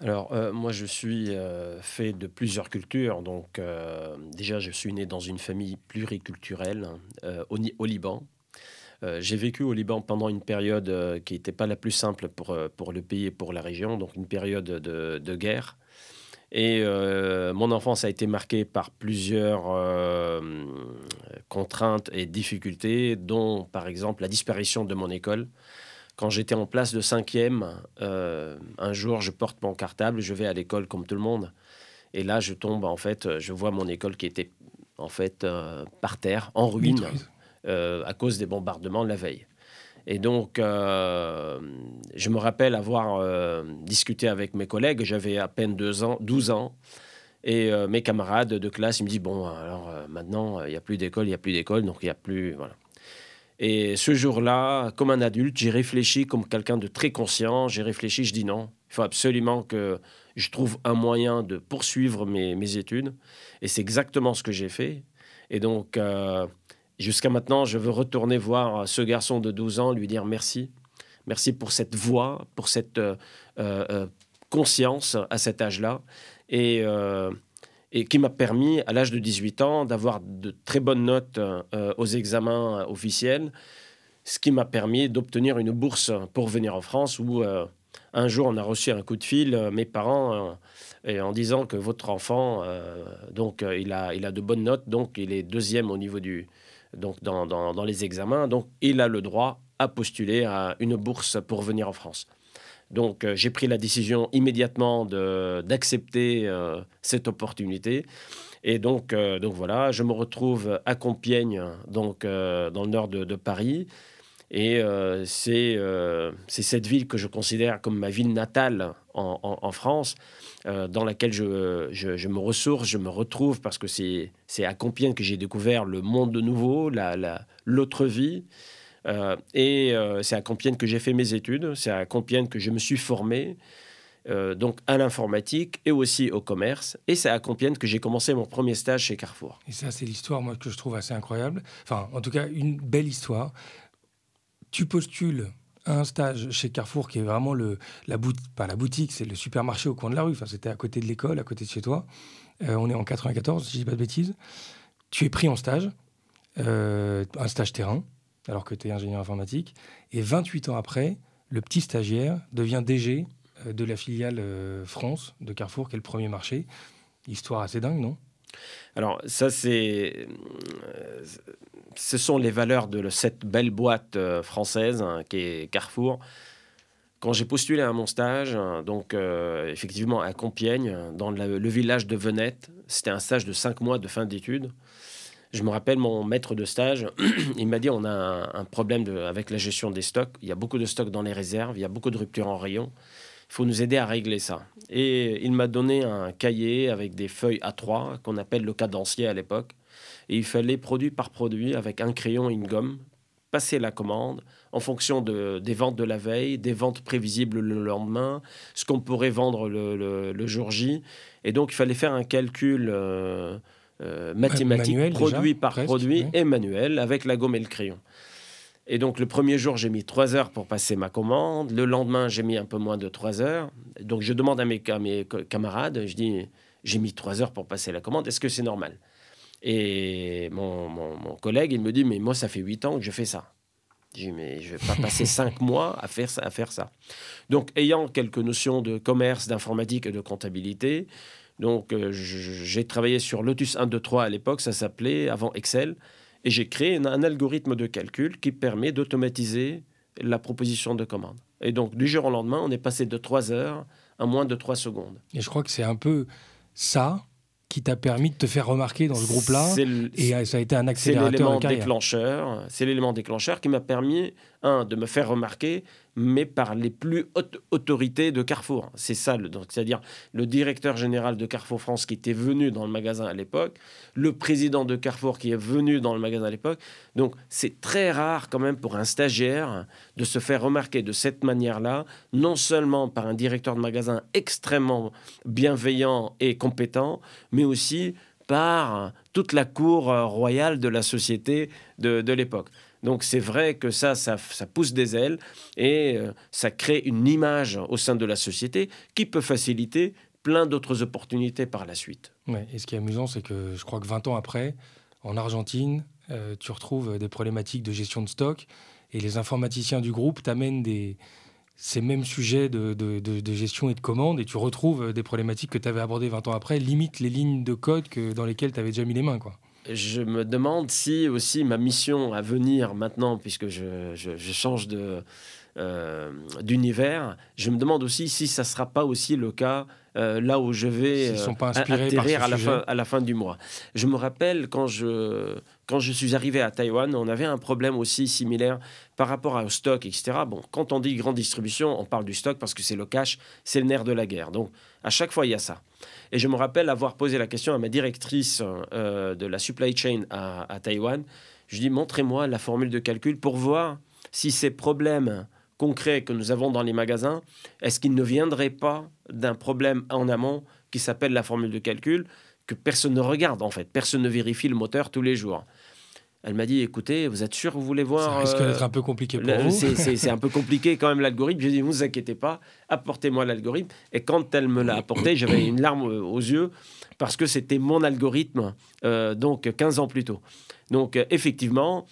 Alors, euh, moi, je suis euh, fait de plusieurs cultures. Donc, euh, déjà, je suis né dans une famille pluriculturelle au, Liban. J'ai vécu au Liban pendant une période qui n'était pas la plus simple pour, pour le pays et pour la région, donc une période de, de guerre. Et euh, mon enfance a été marquée par plusieurs euh, contraintes et difficultés, dont par exemple la disparition de mon école. Quand j'étais en place de cinquième, euh, un jour je porte mon cartable, je vais à l'école comme tout le monde. Et là je tombe, en fait, je vois mon école qui était en fait euh, par terre, en ruine, euh, à cause des bombardements de la veille. Et donc, euh, je me rappelle avoir euh, discuté avec mes collègues, j'avais à peine deux ans, 12 ans, et euh, mes camarades de classe, ils me disent, bon, alors maintenant, il n'y a plus d'école, il n'y a plus d'école, donc il n'y a plus... Et ce jour-là, comme un adulte, j'ai réfléchi comme quelqu'un de très conscient, j'ai réfléchi, je dis non, il faut absolument que je trouve un moyen de poursuivre mes, mes études. Et c'est exactement ce que j'ai fait. Et donc, jusqu'à maintenant, je veux retourner voir ce garçon de 12 ans, lui dire merci. Merci pour cette voix, pour cette euh, euh, euh, conscience à cet âge-là. Et, euh, qui m'a permis, à l'âge de 18 ans, d'avoir de très bonnes notes euh, aux examens euh, officiels, ce qui m'a permis d'obtenir une bourse pour venir en France où euh, un jour on a reçu un coup de fil, euh, mes parents, euh, en disant que votre enfant, euh, donc euh, il, a, il a de bonnes notes, donc il est deuxième au niveau du, donc dans, dans, les examens, donc il a le droit à postuler à une bourse pour venir en France. Donc euh, j'ai pris la décision immédiatement d'accepter euh, cette opportunité. Et donc, euh, donc voilà, je me retrouve à Compiègne, donc dans le nord de Paris. Et euh, c'est euh, c'est cette ville que je considère comme ma ville natale en, France, euh, dans laquelle je, me ressource, je me retrouve, parce que c'est à Compiègne que j'ai découvert le monde de nouveau, la- la- l'autre vie. Et c'est à Compiègne que j'ai fait mes études, c'est à Compiègne que je me suis formé, donc à l'informatique et aussi au commerce. Et c'est à Compiègne que j'ai commencé mon premier stage chez Carrefour. Et ça, c'est l'histoire, moi, que je trouve assez incroyable. Enfin, en tout cas, une belle histoire. Tu postules un stage chez Carrefour qui est vraiment le, la, bout- pas la boutique, c'est le supermarché au coin de la rue. Enfin, c'était à côté de l'école, à côté de chez toi. Euh, on est en 94, si je dis pas de bêtises. Tu es pris en stage, euh, un stage terrain, alors que tu es ingénieur informatique. Et 28 ans après, le petit stagiaire devient DG euh, de la filiale France de Carrefour, qui est le premier marché. Histoire assez dingue, non? Alors ça, c'est, ce sont les valeurs de cette belle boîte euh, française hein, qui est Carrefour. Quand j'ai postulé à mon stage, hein, donc euh, effectivement à Compiègne, dans le, village de Venette, c'était un stage de cinq mois de fin d'études. Je me rappelle mon maître de stage, il m'a dit on a un, problème avec la gestion des stocks. Il y a beaucoup de stocks dans les réserves, il y a beaucoup de ruptures en rayon. Il faut nous aider à régler ça. Et il m'a donné un cahier avec des feuilles A3 qu'on appelle le cadencier à l'époque. Et il fallait produit par produit, avec un crayon et une gomme, passer la commande en fonction de, des ventes de la veille, des ventes prévisibles le lendemain, ce qu'on pourrait vendre le, le- le jour J. Et donc, il fallait faire un calcul euh, euh, mathématique, manuel, déjà, produit par presque, produit oui. et manuel, avec la gomme et le crayon. Et donc, le premier jour, j'ai mis trois heures pour passer ma commande. Le lendemain, j'ai mis un peu moins de trois heures. Donc, je demande à mes, à mes camarades, je dis, j'ai mis trois heures pour passer la commande, est-ce que c'est normal? Et mon, mon- mon collègue, il me dit, mais moi, ça fait huit ans que je fais ça. Je dis, mais je vais pas passer cinq mois à faire, ça, à faire ça. Donc, ayant quelques notions de commerce, d'informatique et de comptabilité, donc euh, j'ai travaillé sur Lotus 1, 2, 3 à l'époque, ça s'appelait avant Excel, et j'ai créé un, un algorithme de calcul qui permet d'automatiser la proposition de commande. Et donc, du jour au lendemain, on est passé de 3 heures à moins de 3 secondes. Et je crois que c'est un peu ça qui t'a permis de te faire remarquer dans ce groupe-là. C'est Et euh, ça a été un C'est accélérateur l'élément de carrière. déclencheur. C'est l'élément déclencheur qui m'a permis, un, de me faire remarquer, mais par les plus hautes autorités de Carrefour. C'est ça, c'est-à-dire le directeur général de Carrefour France qui était venu dans le magasin à l'époque, le président de Carrefour qui est venu dans le magasin à l'époque. Donc, c'est très rare quand même pour un stagiaire de se faire remarquer de cette manière-là, non seulement par un directeur de magasin extrêmement bienveillant et compétent, mais aussi par toute la cour euh, royale de la société de, de l'époque. Donc c'est vrai que ça, ça, pousse des ailes et euh, ça crée une image au sein de la société qui peut faciliter plein d'autres opportunités par la suite. Ouais, et ce qui est amusant, c'est que je crois que 20 ans après, en Argentine, euh, tu retrouves des problématiques de gestion de stock et les informaticiens du groupe t'amènent ces mêmes sujets de, gestion et de commande et tu retrouves des problématiques que tu avais abordées 20 ans après, limite les lignes de code dans lesquelles tu avais déjà mis les mains. Quoi je me demande si aussi ma mission à venir maintenant, puisque je, change euh, d'univers, je me demande aussi si ça ne sera pas aussi le cas euh, là où je vais euh, sont pas atterrir à, la fin, à la fin du mois. Je me rappelle quand je, quand je suis arrivé à Taïwan, on avait un problème aussi similaire par rapport au stock, etc. Bon, quand on dit grande distribution, on parle du stock parce que c'est le cash, c'est le nerf de la guerre. Donc, à chaque fois, il y a ça. Et je me rappelle avoir posé la question à ma directrice euh, de la supply chain à, Taïwan. Je lui dis, montrez-moi la formule de calcul pour voir si ces problèmes concrets que nous avons dans les magasins, est-ce qu'ils ne viendraient pas d'un problème en amont qui s'appelle la formule de calcul, que personne ne regarde en fait, personne ne vérifie le moteur tous les jours. Elle m'a dit, écoutez, vous êtes sûr que vous voulez voir Ça risque d'être un peu compliqué pour vous. C'est un peu compliqué quand même l'algorithme. J'ai dit, ne vous inquiétez pas, apportez-moi l'algorithme. Et quand elle me l'a apporté, j'avais une larme aux yeux parce que c'était mon algorithme, euh, donc 15 ans plus tôt. Donc euh, effectivement,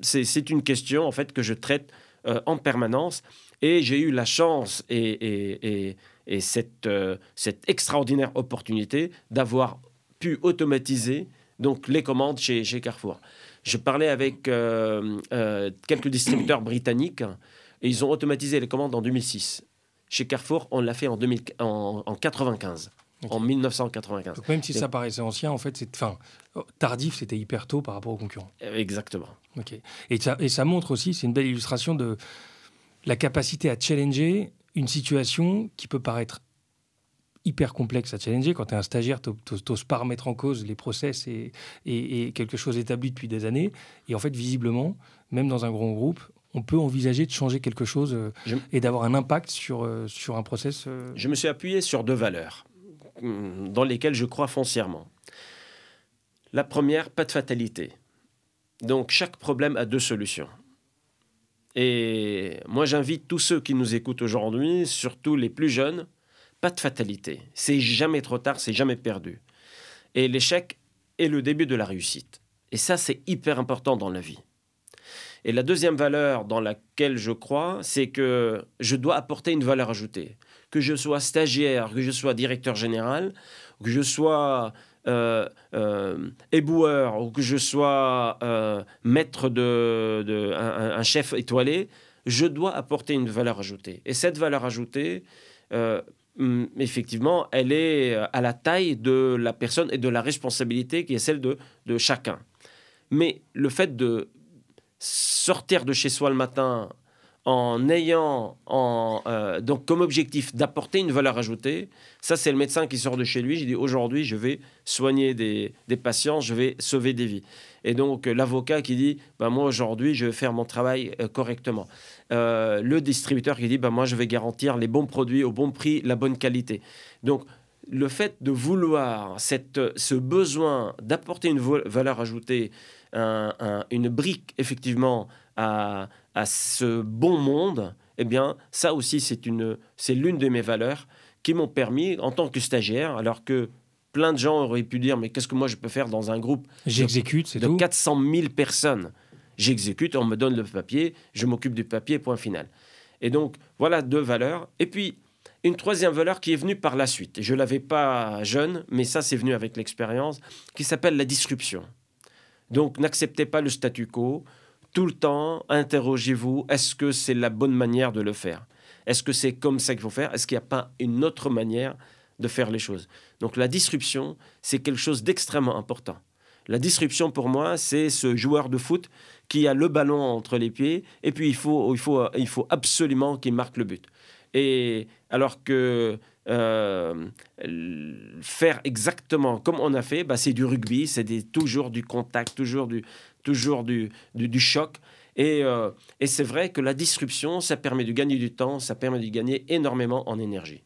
c'est une question en fait que je traite euh, en permanence. Et j'ai eu la chance et, et cette, cette extraordinaire opportunité d'avoir pu automatiser donc les commandes chez, chez Carrefour. Je parlais avec euh, euh, quelques distributeurs britanniques et ils ont automatisé les commandes en 2006. Chez Carrefour, on l'a fait en, 2000, en, en 95. En 1995. Donc même si ça paraissait ancien, en fait, c'est, enfin, tardif, c'était hyper tôt par rapport aux concurrents. Exactement. Ok. Et ça, et ça montre aussi, c'est une belle illustration de la capacité à challenger une situation qui peut paraître hyper complexe à challenger. Quand tu es un stagiaire, tu n'oses pas remettre en cause les process et, et, quelque chose établi depuis des années. Et en fait, visiblement, même dans un grand groupe, on peut envisager de changer quelque chose euh, et d'avoir un impact sur, euh, sur un process. Euh. Je me suis appuyé sur deux valeurs dans lesquelles je crois foncièrement. La première, pas de fatalité. Donc chaque problème a deux solutions. Et moi, j'invite tous ceux qui nous écoutent aujourd'hui, surtout les plus jeunes, pas de fatalité. C'est jamais trop tard, c'est jamais perdu. Et l'échec est le début de la réussite. Et ça, c'est hyper important dans la vie. Et la deuxième valeur dans laquelle je crois, c'est que je dois apporter une valeur ajoutée. Que je sois stagiaire, que je sois directeur général, que je sois euh, euh, éboueur ou que je sois euh, maître de, un, chef étoilé, je dois apporter une valeur ajoutée. Et cette valeur ajoutée, Hum, effectivement, elle est à la taille de la personne et de la responsabilité qui est celle de, de chacun. Mais le fait de sortir de chez soi le matin en ayant en, euh, donc comme objectif d'apporter une valeur ajoutée, ça c'est le médecin qui sort de chez lui, j'ai dit aujourd'hui je vais soigner des, des, patients, je vais sauver des vies. Et donc l'avocat qui dit bah, moi aujourd'hui je vais faire mon travail euh, correctement. Euh, le distributeur qui dit bah, moi je vais garantir les bons produits au bon prix, la bonne qualité. Donc le fait de vouloir cette, ce besoin d'apporter une valeur ajoutée, une brique effectivement à, à ce bon monde, eh bien, ça aussi, c'est une, c'est l'une de mes valeurs qui m'ont permis, en tant que stagiaire, alors que plein de gens auraient pu dire, mais qu'est-ce que moi je peux faire dans un groupe J'exécute, c'est de 400 000 personnes. J'exécute, on me donne le papier, je m'occupe du papier, point final. Et donc, voilà deux valeurs. Et puis, une troisième valeur qui est venue par la suite. Je ne l'avais pas jeune, mais ça, c'est venu avec l'expérience, qui s'appelle la disruption. Donc, n'acceptez pas le statu quo, tout le temps, interrogez-vous, est-ce que c'est la bonne manière de le faire? Est-ce que c'est comme ça qu'il faut faire? Est-ce qu'il n'y a pas une autre manière de faire les choses? Donc la disruption, c'est quelque chose d'extrêmement important. La disruption, pour moi, c'est ce joueur de foot qui a le ballon entre les pieds et puis il faut, absolument qu'il marque le but. Et alors que euh, faire exactement comme on a fait, bah, c'est du rugby, c'est toujours du contact, toujours du, toujours du, du, choc. Et, euh, et c'est vrai que la disruption, ça permet de gagner du temps, ça permet de gagner énormément en énergie.